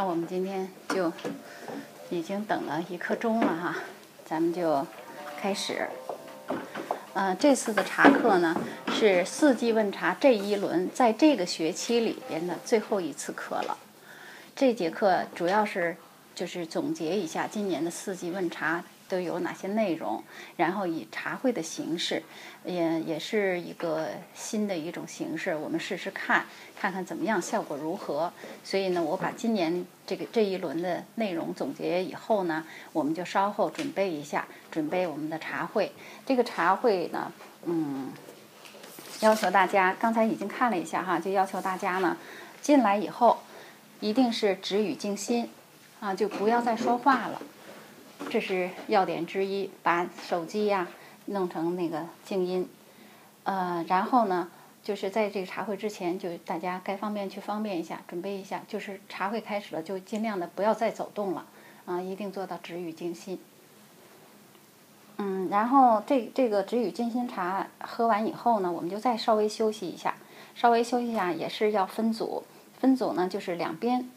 那我们今天就已经等了一刻钟了哈，咱们就开始。呃，这次的茶课呢是四季问茶这一轮在这个学期里边的最后一次课了。这节课主要是就是总结一下今年的四季问茶。都有哪些内容？然后以茶会的形式，也也是一个新的一种形式，我们试试看，看看怎么样，效果如何。所以呢，我把今年这个这一轮的内容总结以后呢，我们就稍后准备一下，准备我们的茶会。这个茶会呢，嗯，要求大家刚才已经看了一下哈，就要求大家呢，进来以后一定是止语静心啊，就不要再说话了。这是要点之一，把手机呀弄成那个静音，呃，然后呢，就是在这个茶会之前，就大家该方便去方便一下，准备一下。就是茶会开始了，就尽量的不要再走动了，啊，一定做到止语静心。嗯，然后这这个止语静心茶喝完以后呢，我们就再稍微休息一下，稍微休息一下也是要分组，分组呢就是两边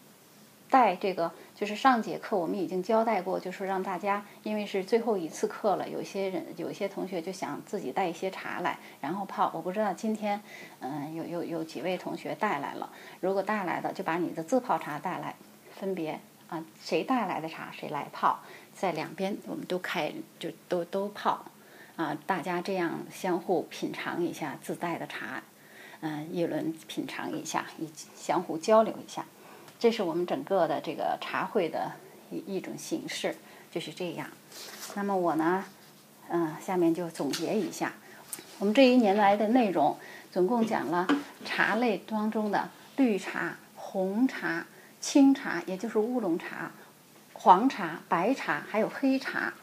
带这个。就是上节课我们已经交代过，就是让大家，因为是最后一次课了，有些人有些同学就想自己带一些茶来，然后泡。我不知道今天，嗯，有有有几位同学带来了。如果带来的，就把你的自泡茶带来，分别啊，谁带来的茶谁来泡，在两边我们都开，就都都泡，啊，大家这样相互品尝一下自带的茶，嗯，一轮品尝一下，一相互交流一下。这是我们整个的这个茶会的一一种形式，就是这样。那么我呢，嗯，下面就总结一下，我们这一年来的内容，总共讲了茶类当中的绿茶、红茶、青茶，也就是乌龙茶、黄茶、白茶，还有黑茶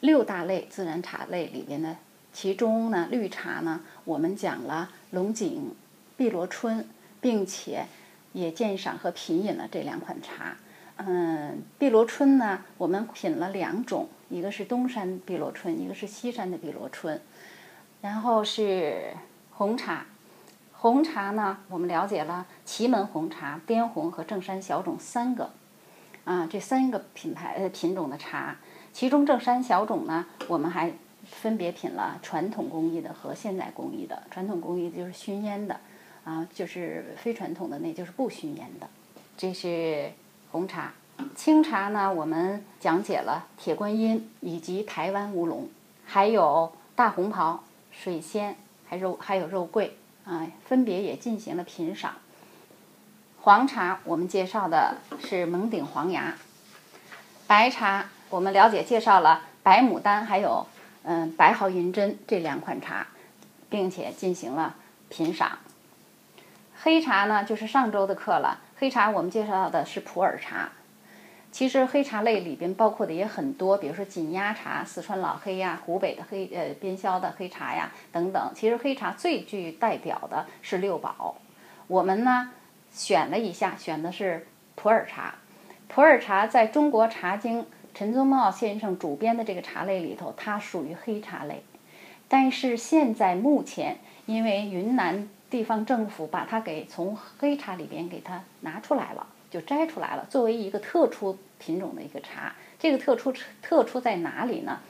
六大类自然茶类里边的。其中呢，绿茶呢，我们讲了龙井、碧螺春，并且。也鉴赏和品饮了这两款茶，嗯，碧螺春呢，我们品了两种，一个是东山碧螺春，一个是西山的碧螺春，然后是红茶，红茶呢，我们了解了祁门红茶、滇红和正山小种三个，啊，这三个品牌呃品种的茶，其中正山小种呢，我们还分别品了传统工艺的和现代工艺的，传统工艺就是熏烟的。啊，就是非传统的，那就是不熏烟的。这是红茶，青茶呢，我们讲解了铁观音以及台湾乌龙，还有大红袍、水仙，还肉还有肉桂啊，分别也进行了品赏。黄茶我们介绍的是蒙顶黄芽，白茶我们了解介绍了白牡丹还有嗯白毫银针这两款茶，并且进行了品赏。黑茶呢，就是上周的课了。黑茶我们介绍的是普洱茶。其实黑茶类里边包括的也很多，比如说紧压茶、四川老黑呀、湖北的黑呃边销的黑茶呀等等。其实黑茶最具代表的是六宝。我们呢选了一下，选的是普洱茶。普洱茶在中国茶经陈宗茂先生主编的这个茶类里头，它属于黑茶类。但是现在目前因为云南。地方政府把它给从黑茶里边给它拿出来了，就摘出来了，作为一个特殊品种的一个茶。这个特殊特殊在哪里呢？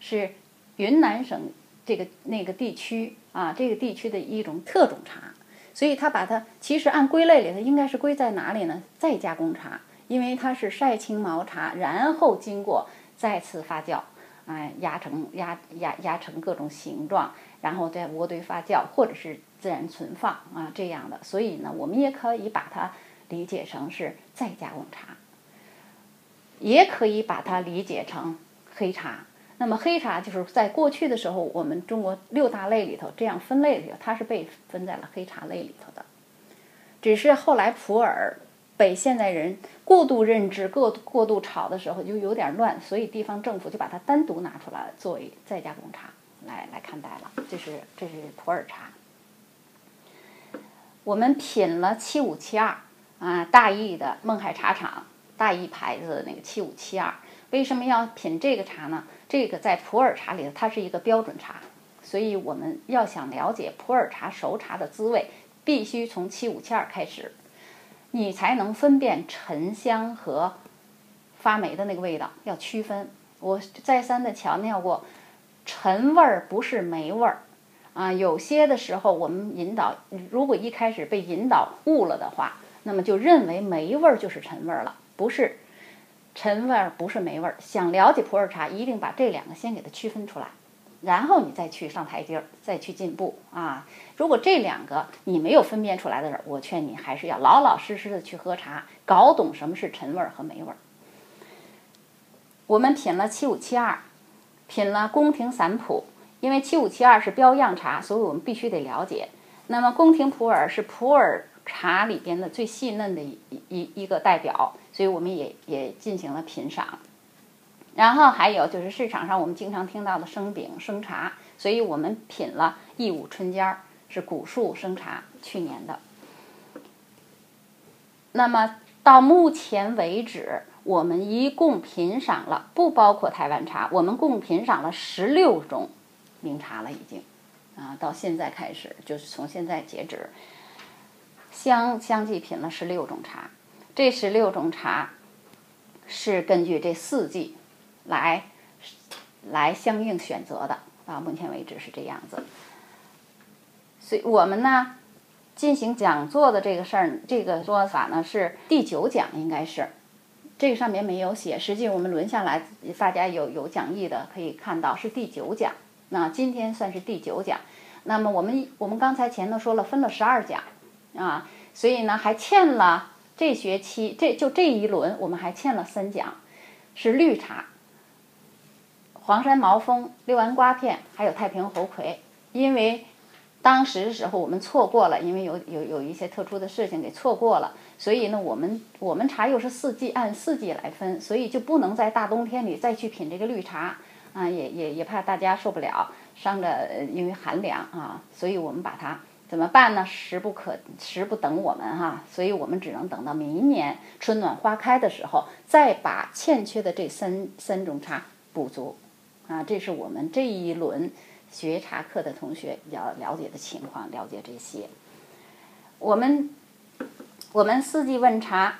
是云南省这个那个地区啊，这个地区的一种特种茶。所以它把它其实按归类里，它应该是归在哪里呢？再加工茶，因为它是晒青毛茶，然后经过再次发酵，哎，压成压压压成各种形状，然后再渥堆发酵，或者是。自然存放啊，这样的，所以呢，我们也可以把它理解成是再加工茶，也可以把它理解成黑茶。那么黑茶就是在过去的时候，我们中国六大类里头这样分类的，它是被分在了黑茶类里头的。只是后来普洱被现代人过度认知、过过度炒的时候，就有点乱，所以地方政府就把它单独拿出来作为再加工茶来来看待了。这是这是普洱茶。我们品了七五七二啊，大益的勐海茶厂大益牌子的那个七五七二，为什么要品这个茶呢？这个在普洱茶里头，它是一个标准茶，所以我们要想了解普洱茶熟茶的滋味，必须从七五七二开始。你才能分辨沉香和发霉的那个味道，要区分。我再三的强调过，陈味儿不是霉味儿啊。有些的时候，我们引导，如果一开始被引导误了的话，那么就认为霉味儿就是陈味儿了，不是。陈味儿不是霉味儿。想了解普洱茶，一定把这两个先给它区分出来，然后你再去上台阶儿，再去进步啊。如果这两个你没有分辨出来的人，我劝你还是要老老实实的去喝茶，搞懂什么是陈味儿和霉味儿。我们品了七五七二，品了宫廷散普，因为七五七二是标样茶，所以我们必须得了解。那么宫廷普洱是普洱茶里边的最细嫩的一一一个代表。所以我们也也进行了品赏，然后还有就是市场上我们经常听到的生饼、生茶，所以我们品了义武春尖儿，是古树生茶，去年的。那么到目前为止，我们一共品赏了，不包括台湾茶，我们共品赏了十六种名茶了，已经啊，到现在开始就是从现在截止，相相继品了十六种茶。这十六种茶是根据这四季来来相应选择的，到目前为止是这样子。所以我们呢进行讲座的这个事儿，这个说法呢是第九讲，应该是这个上面没有写。实际我们轮下来，大家有有讲义的可以看到是第九讲。那今天算是第九讲。那么我们我们刚才前头说了分了十二讲啊，所以呢还欠了。这学期这就这一轮，我们还欠了三讲，是绿茶、黄山毛峰、六安瓜片，还有太平猴魁。因为当时时候我们错过了，因为有有有一些特殊的事情给错过了，所以呢，我们我们茶又是四季按四季来分，所以就不能在大冬天里再去品这个绿茶啊，也也也怕大家受不了，伤着因为寒凉啊，所以我们把它。怎么办呢？时不可时不等我们哈，所以我们只能等到明年春暖花开的时候，再把欠缺的这三三种茶补足，啊，这是我们这一轮学茶课的同学要了解的情况，了解这些。我们我们四季问茶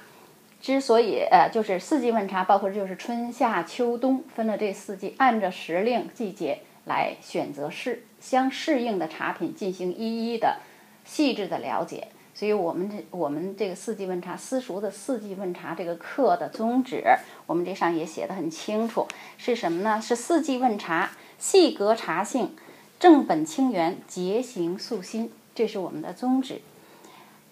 之所以呃，就是四季问茶，包括就是春夏秋冬分了这四季，按照时令季节。来选择适相适应的茶品进行一一的细致的了解，所以我们这我们这个四季问茶私塾的四季问茶这个课的宗旨，我们这上也写的很清楚，是什么呢？是四季问茶，细格茶性，正本清源，节行素心，这是我们的宗旨。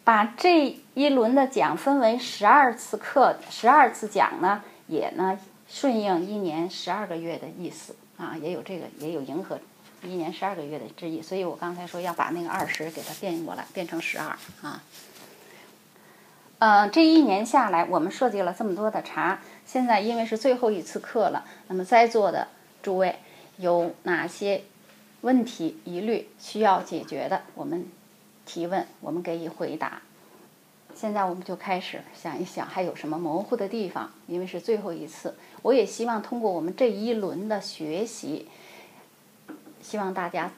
把这一轮的讲分为十二次课，十二次讲呢，也呢顺应一年十二个月的意思。啊，也有这个，也有迎合一年十二个月的之意，所以我刚才说要把那个二十给它变过来，变成十二啊。呃，这一年下来，我们设计了这么多的茶，现在因为是最后一次课了，那么在座的诸位有哪些问题、疑虑需要解决的，我们提问，我们给予回答。现在我们就开始想一想，还有什么模糊的地方？因为是最后一次，我也希望通过我们这一轮的学习，希望大家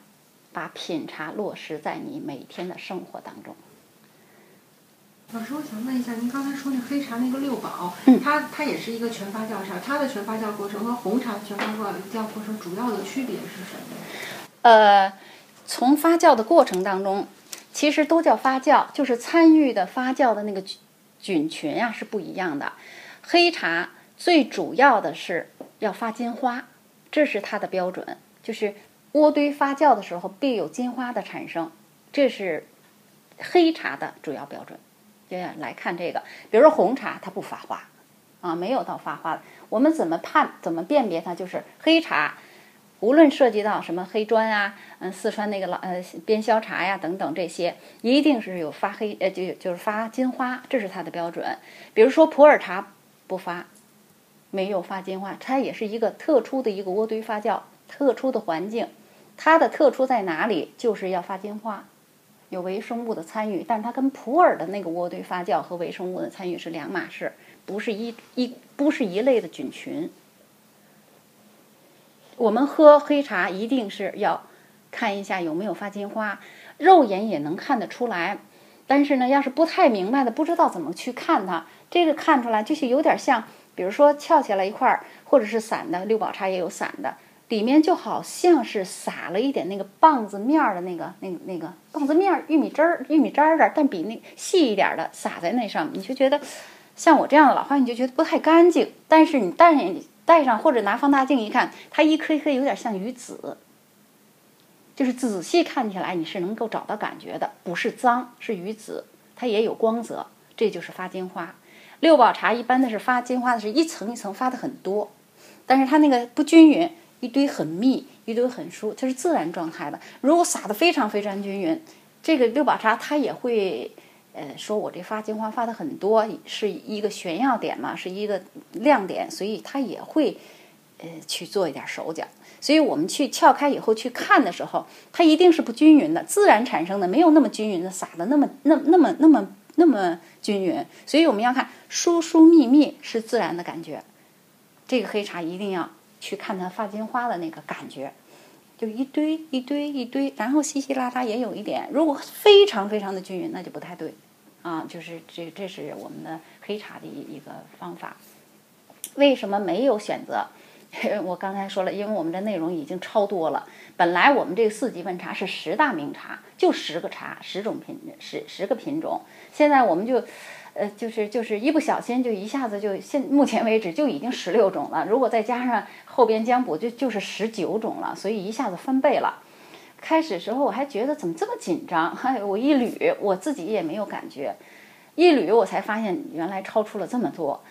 把品茶落实在你每天的生活当中。老师，我想问一下，您刚才说那黑茶那个六宝，它它也是一个全发酵茶，它的全发酵过程和红茶的全发酵过程主要的区别是什么？呃，从发酵的过程当中。其实都叫发酵，就是参与的发酵的那个菌群呀是不一样的。黑茶最主要的是要发金花，这是它的标准，就是窝堆发酵的时候必有金花的产生，这是黑茶的主要标准。接下来看这个，比如说红茶它不发花，啊，没有到发花的，我们怎么判怎么辨别它？就是黑茶。无论涉及到什么黑砖啊，嗯，四川那个老呃边销茶呀等等这些，一定是有发黑呃就就是发金花，这是它的标准。比如说普洱茶不发，没有发金花，它也是一个特殊的一个渥堆发酵，特殊的环境。它的特殊在哪里？就是要发金花，有微生物的参与，但是它跟普洱的那个渥堆发酵和微生物的参与是两码事，不是一一不是一类的菌群。我们喝黑茶一定是要看一下有没有发金花，肉眼也能看得出来。但是呢，要是不太明白的，不知道怎么去看它，这个看出来就是有点像，比如说翘起来一块儿，或者是散的，六宝茶也有散的，里面就好像是撒了一点那个棒子面儿的那个、那个、那个棒子面儿、玉米汁儿、玉米渣儿的，但比那细一点的撒在那上，你就觉得像我这样的老花，你就觉得不太干净。但是你戴上眼镜戴上或者拿放大镜一看，它一颗一颗有点像鱼籽。就是仔细看起来，你是能够找到感觉的，不是脏，是鱼籽，它也有光泽，这就是发金花。六宝茶一般的是发金花的是一层一层发的很多，但是它那个不均匀，一堆很密，一堆很疏，它是自然状态的。如果撒的非常非常均匀，这个六宝茶它也会，呃，说我这发金花发的很多，是一个炫耀点嘛，是一个亮点，所以它也会，呃，去做一点手脚。所以我们去撬开以后去看的时候，它一定是不均匀的，自然产生的没有那么均匀的撒的那么那那么那么那么均匀。所以我们要看疏疏密密是自然的感觉。这个黑茶一定要去看它发金花的那个感觉，就一堆一堆一堆，然后稀稀拉拉也有一点。如果非常非常的均匀，那就不太对啊。就是这这是我们的黑茶的一一个方法。为什么没有选择？我刚才说了，因为我们的内容已经超多了。本来我们这个四级问茶是十大名茶，就十个茶，十种品，十十个品种。现在我们就，呃，就是就是一不小心就一下子就现目前为止就已经十六种了。如果再加上后边将补，就就是十九种了。所以一下子翻倍了。开始时候我还觉得怎么这么紧张，嗨，我一捋，我自己也没有感觉，一捋我才发现原来超出了这么多。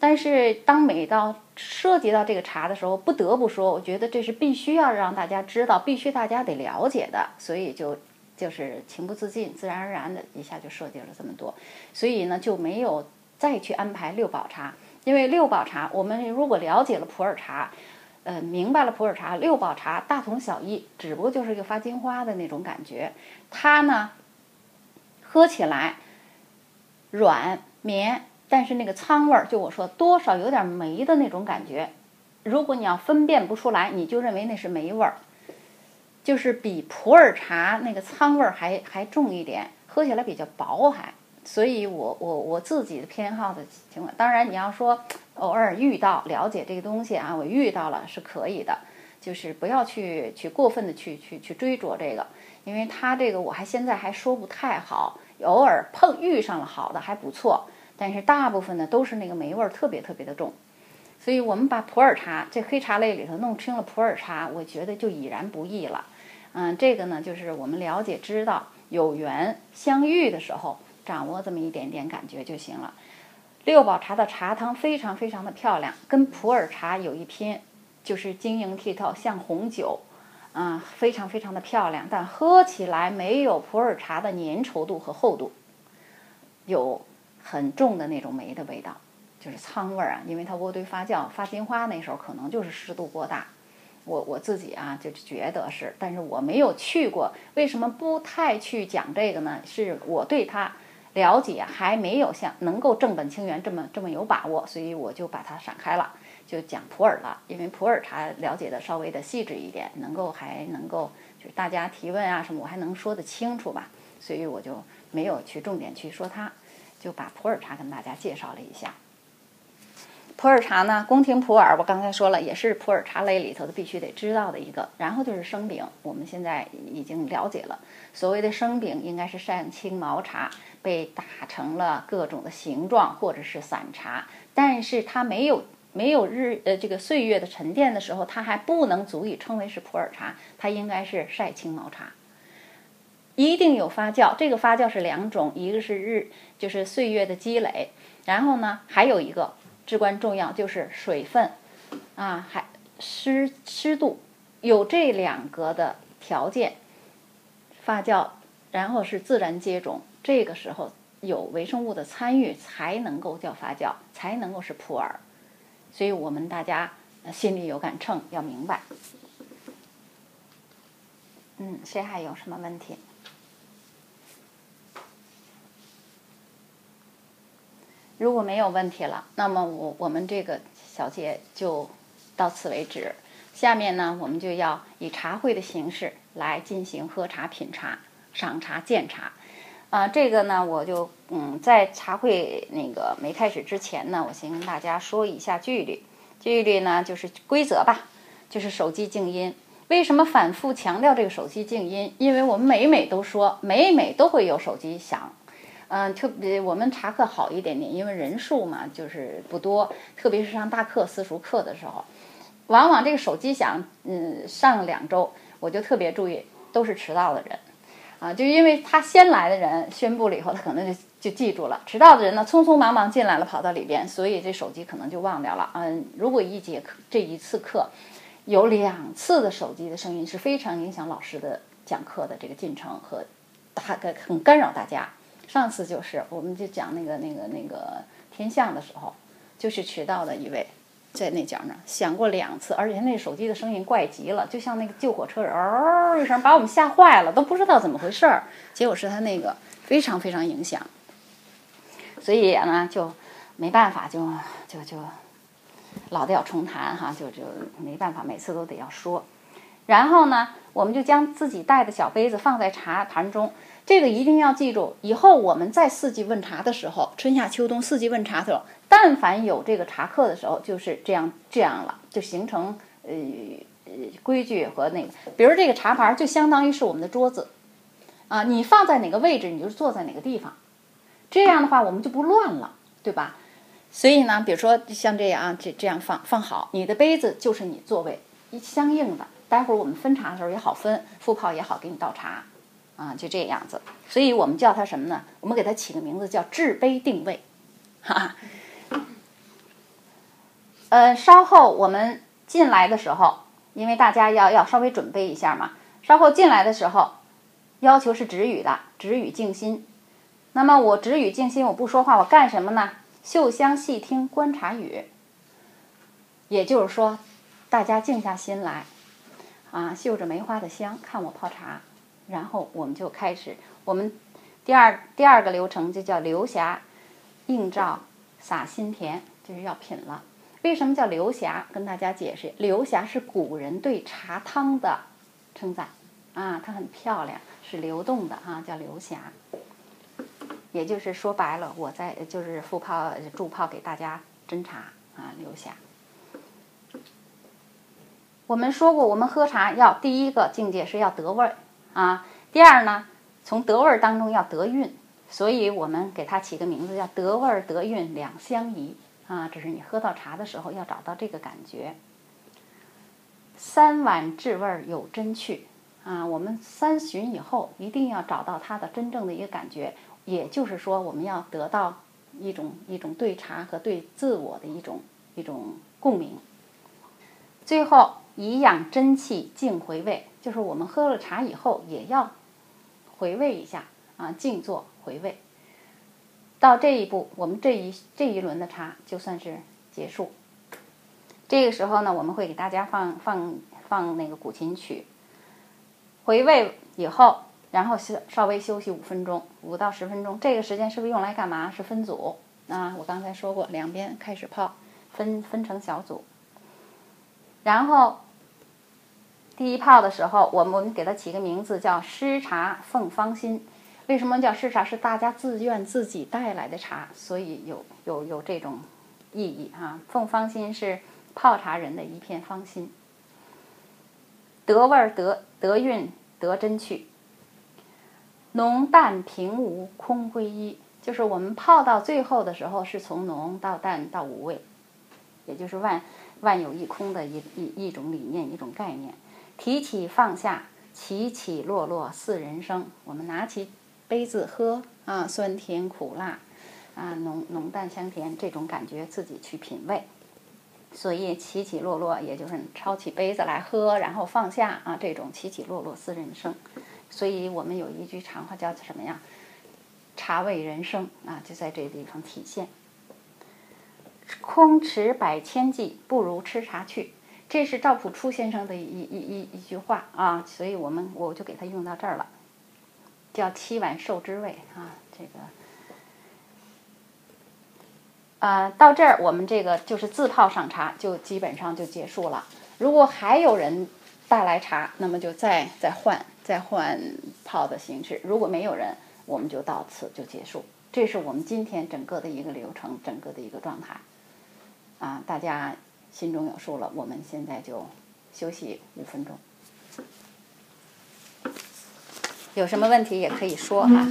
但是当每到涉及到这个茶的时候，不得不说，我觉得这是必须要让大家知道，必须大家得了解的，所以就就是情不自禁、自然而然的一下就设计了这么多，所以呢就没有再去安排六宝茶，因为六宝茶我们如果了解了普洱茶，呃，明白了普洱茶，六宝茶大同小异，只不过就是一个发金花的那种感觉，它呢喝起来软绵。但是那个苍味儿，就我说多少有点霉的那种感觉。如果你要分辨不出来，你就认为那是霉味儿，就是比普洱茶那个苍味儿还还重一点，喝起来比较薄还。所以我我我自己的偏好的情况，当然你要说偶尔遇到了解这个东西啊，我遇到了是可以的，就是不要去去过分的去去去追逐这个，因为它这个我还现在还说不太好，偶尔碰遇上了好的还不错。但是大部分呢都是那个霉味儿特别特别的重，所以我们把普洱茶这黑茶类里头弄清了普洱茶，我觉得就已然不易了。嗯，这个呢就是我们了解知道有缘相遇的时候，掌握这么一点点感觉就行了。六宝茶的茶汤非常非常的漂亮，跟普洱茶有一拼，就是晶莹剔透像红酒，嗯，非常非常的漂亮，但喝起来没有普洱茶的粘稠度和厚度，有。很重的那种霉的味道，就是苍味儿啊，因为它渥堆发酵发金花那时候可能就是湿度过大，我我自己啊就觉得是，但是我没有去过，为什么不太去讲这个呢？是我对它了解还没有像能够正本清源这么这么有把握，所以我就把它闪开了，就讲普洱了，因为普洱茶了解的稍微的细致一点，能够还能够就是大家提问啊什么我还能说得清楚吧，所以我就没有去重点去说它。就把普洱茶跟大家介绍了一下。普洱茶呢，宫廷普洱，我刚才说了，也是普洱茶类里头的必须得知道的一个。然后就是生饼，我们现在已经了解了，所谓的生饼应该是晒青毛茶被打成了各种的形状，或者是散茶，但是它没有没有日呃这个岁月的沉淀的时候，它还不能足以称为是普洱茶，它应该是晒青毛茶。一定有发酵，这个发酵是两种，一个是日，就是岁月的积累，然后呢，还有一个至关重要，就是水分，啊，还湿湿度，有这两个的条件，发酵，然后是自然接种，这个时候有微生物的参与，才能够叫发酵，才能够是普洱，所以我们大家心里有杆秤，要明白。嗯，谁还有什么问题？如果没有问题了，那么我我们这个小节就到此为止。下面呢，我们就要以茶会的形式来进行喝茶、品茶、赏茶、鉴茶。啊，这个呢，我就嗯，在茶会那个没开始之前呢，我先跟大家说一下纪律。纪律呢，就是规则吧，就是手机静音。为什么反复强调这个手机静音？因为我们每每都说，每每都会有手机响。嗯，特别我们查课好一点点，因为人数嘛，就是不多。特别是上大课、私塾课的时候，往往这个手机响，嗯，上两周我就特别注意，都是迟到的人。啊，就因为他先来的人宣布了以后，他可能就就记住了；迟到的人呢，匆匆忙忙进来了，跑到里边，所以这手机可能就忘掉了。嗯，如果一节课这一次课有两次的手机的声音，是非常影响老师的讲课的这个进程和大概很干扰大家。上次就是我们就讲那个那个那个天象的时候，就是迟到的一位。在那角那响过两次，而且那手机的声音怪极了，就像那个救火车嗷一声，把我们吓坏了，都不知道怎么回事儿。结果是他那个非常非常影响，所以呢就没办法，就就就老的要重弹哈，就就没办法，每次都得要说。然后呢，我们就将自己带的小杯子放在茶盘中。这个一定要记住，以后我们在四季问茶的时候，春夏秋冬四季问茶的时候，但凡有这个茶客的时候，就是这样这样了，就形成呃规矩和那个，比如这个茶盘就相当于是我们的桌子，啊，你放在哪个位置，你就坐在哪个地方，这样的话我们就不乱了，对吧？所以呢，比如说像这样啊，这这样放放好，你的杯子就是你座位一相应的，待会儿我们分茶的时候也好分，复泡也好给你倒茶。啊，就这样子，所以我们叫它什么呢？我们给它起个名字叫制杯定位，哈。呃，稍后我们进来的时候，因为大家要要稍微准备一下嘛。稍后进来的时候，要求是止语的，止语静心。那么我止语静心，我不说话，我干什么呢？嗅香细听观察语。也就是说，大家静下心来，啊，嗅着梅花的香，看我泡茶。然后我们就开始，我们第二第二个流程就叫流霞映照洒心田，就是要品了。为什么叫流霞？跟大家解释，流霞是古人对茶汤的称赞啊，它很漂亮，是流动的啊，叫流霞。也就是说白了，我在就是复泡助泡给大家斟茶啊，流霞。我们说过，我们喝茶要第一个境界是要得味儿。啊，第二呢，从得味儿当中要得韵，所以我们给它起个名字叫得味儿得韵两相宜啊。这是你喝到茶的时候要找到这个感觉。三碗至味儿有真趣啊，我们三巡以后一定要找到它的真正的一个感觉，也就是说我们要得到一种一种对茶和对自我的一种一种共鸣。最后。以养真气，静回味，就是我们喝了茶以后，也要回味一下啊，静坐回味。到这一步，我们这一这一轮的茶就算是结束。这个时候呢，我们会给大家放放放那个古琴曲，回味以后，然后稍稍微休息五分钟，五到十分钟。这个时间是不是用来干嘛？是分组啊？我刚才说过，两边开始泡，分分成小组，然后。第一泡的时候，我们给它起个名字叫“湿茶奉芳心”。为什么叫湿茶？是大家自愿自己带来的茶，所以有有有这种意义哈。奉芳心是泡茶人的一片芳心，得味儿得得韵得真趣，浓淡平无空归一，就是我们泡到最后的时候，是从浓到淡到无味，也就是万万有一空的一一一种理念一种概念。提起放下，起起落落似人生。我们拿起杯子喝啊，酸甜苦辣，啊浓浓淡香甜这种感觉自己去品味。所以起起落落，也就是抄起杯子来喝，然后放下啊，这种起起落落似人生。所以我们有一句长话叫什么呀？茶味人生啊，就在这个地方体现。空持百千计，不如吃茶去。这是赵朴初先生的一一一一句话啊，所以我们我就给他用到这儿了，叫七碗受之味啊，这个，呃，到这儿我们这个就是自泡上茶就基本上就结束了。如果还有人带来茶，那么就再再换再换泡的形式；如果没有人，我们就到此就结束。这是我们今天整个的一个流程，整个的一个状态。啊，大家心中有数了。我们现在就休息五分钟。有什么问题也可以说哈。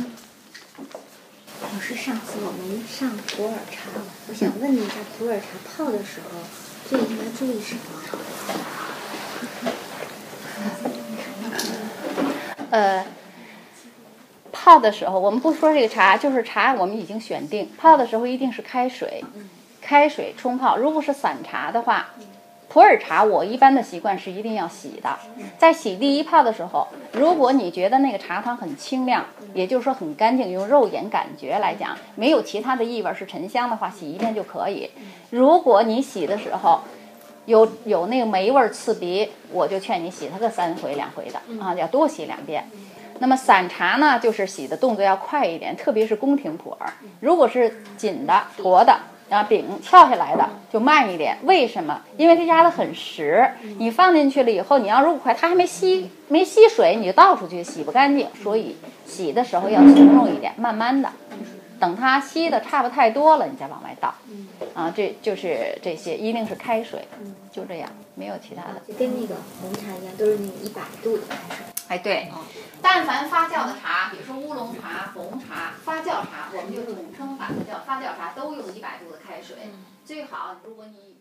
老师，上次我们上普洱茶，我想问一下，普洱茶泡的时候最应该注意什么？呃，泡的时候，我们不说这个茶，就是茶，我们已经选定，泡的时候一定是开水，开水冲泡。如果是散茶的话。普洱茶，我一般的习惯是一定要洗的。在洗第一泡的时候，如果你觉得那个茶汤很清亮，也就是说很干净，用肉眼感觉来讲，没有其他的异味是沉香的话，洗一遍就可以。如果你洗的时候有有那个霉味刺鼻，我就劝你洗它个三回两回的啊，要多洗两遍。那么散茶呢，就是洗的动作要快一点，特别是宫廷普洱，如果是紧的坨的。然后饼翘下来的就慢一点，为什么？因为它压得很实，你放进去了以后，你要如果快，它还没吸没吸水，你就倒出去洗不干净。所以洗的时候要从容一点，慢慢的，等它吸的差不太多了，你再往外倒。啊，这就是这些，一定是开水，就这样，没有其他的。就跟那个红茶一样，都是那个一百度的开水。哎，对，但凡发酵的茶，比如说乌龙茶、红茶、发酵茶，我们就统称把它叫发酵茶，都用一百度的开水。最好，如果你。